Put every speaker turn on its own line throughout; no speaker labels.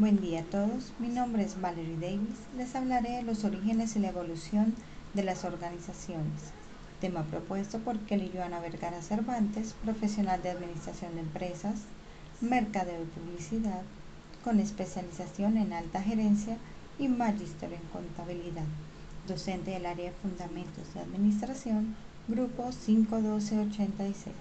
Buen día a todos, mi nombre es Valerie Davis, les hablaré de los orígenes y la evolución de las organizaciones, tema propuesto por Kelly Joana Vergara Cervantes, profesional de Administración de Empresas, Mercadeo y Publicidad, con especialización en alta gerencia y magíster en contabilidad, docente del área de Fundamentos de Administración, Grupo 51286.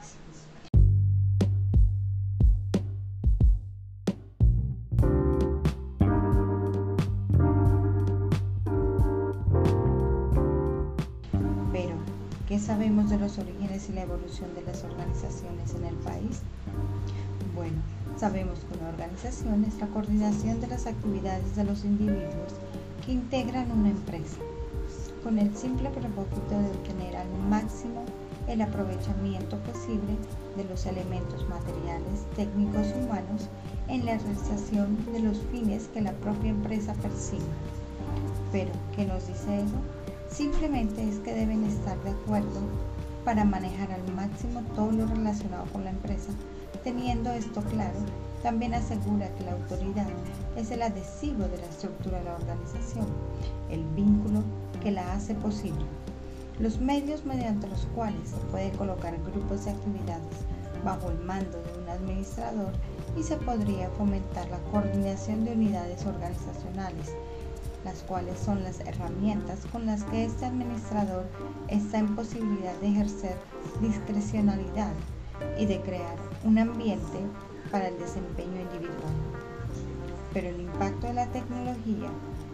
¿Qué sabemos de los orígenes y la evolución de las organizaciones en el país? Bueno, sabemos que una organización es la coordinación de las actividades de los individuos que integran una empresa, con el simple propósito de obtener al máximo el aprovechamiento posible de los elementos materiales, técnicos y humanos en la realización de los fines que la propia empresa persigue. Pero, ¿qué nos dice eso? Simplemente es que deben estar de acuerdo para manejar al máximo todo lo relacionado con la empresa. Teniendo esto claro, también asegura que la autoridad es el adhesivo de la estructura de la organización, el vínculo que la hace posible. Los medios mediante los cuales se puede colocar grupos de actividades bajo el mando de un administrador y se podría fomentar la coordinación de unidades organizacionales las cuales son las herramientas con las que este administrador está en posibilidad de ejercer discrecionalidad y de crear un ambiente para el desempeño individual. Pero el impacto de la tecnología,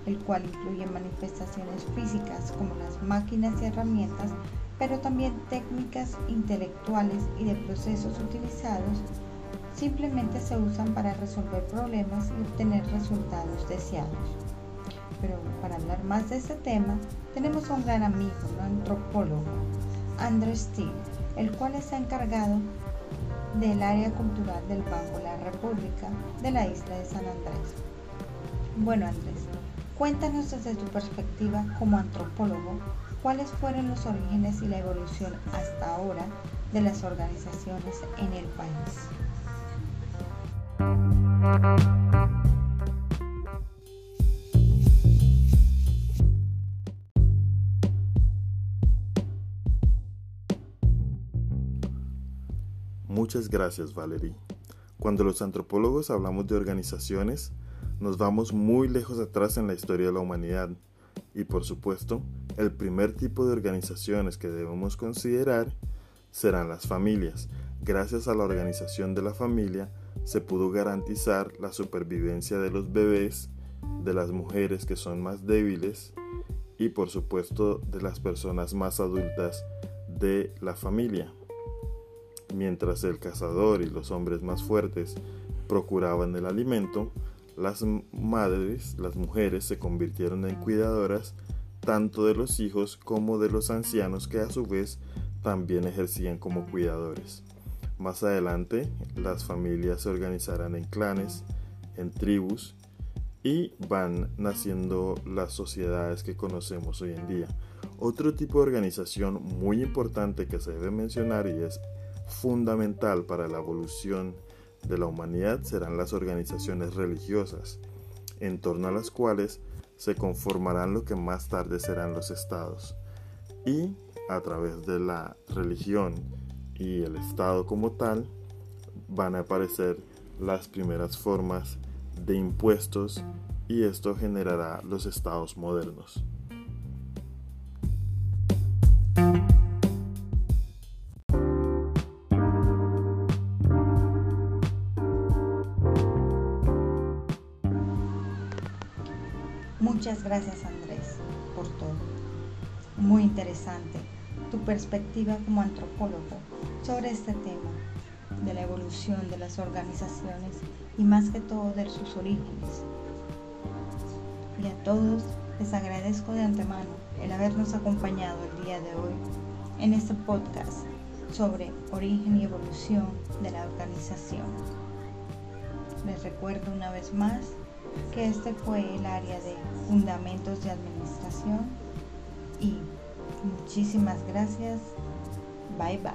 el cual incluye manifestaciones físicas como las máquinas y herramientas, pero también técnicas intelectuales y de procesos utilizados, simplemente se usan para resolver problemas y obtener resultados deseados pero para hablar más de este tema tenemos a un gran amigo, un antropólogo, Andrés Steele, el cual está encargado del área cultural del Banco de la República de la isla de San Andrés. Bueno Andrés, cuéntanos desde tu perspectiva como antropólogo cuáles fueron los orígenes y la evolución hasta ahora de las organizaciones en el país.
Muchas gracias, Valerie. Cuando los antropólogos hablamos de organizaciones, nos vamos muy lejos atrás en la historia de la humanidad. Y por supuesto, el primer tipo de organizaciones que debemos considerar serán las familias. Gracias a la organización de la familia, se pudo garantizar la supervivencia de los bebés, de las mujeres que son más débiles y por supuesto de las personas más adultas de la familia. Mientras el cazador y los hombres más fuertes procuraban el alimento, las madres, las mujeres, se convirtieron en cuidadoras tanto de los hijos como de los ancianos que a su vez también ejercían como cuidadores. Más adelante, las familias se organizarán en clanes, en tribus y van naciendo las sociedades que conocemos hoy en día. Otro tipo de organización muy importante que se debe mencionar y es fundamental para la evolución de la humanidad serán las organizaciones religiosas, en torno a las cuales se conformarán lo que más tarde serán los estados. Y a través de la religión y el estado como tal, van a aparecer las primeras formas de impuestos y esto generará los estados modernos.
Muchas gracias Andrés por todo. Muy interesante tu perspectiva como antropólogo sobre este tema de la evolución de las organizaciones y más que todo de sus orígenes. Y a todos les agradezco de antemano el habernos acompañado el día de hoy en este podcast sobre origen y evolución de la organización. Les recuerdo una vez más que este fue el área de fundamentos de administración y muchísimas gracias. Bye bye.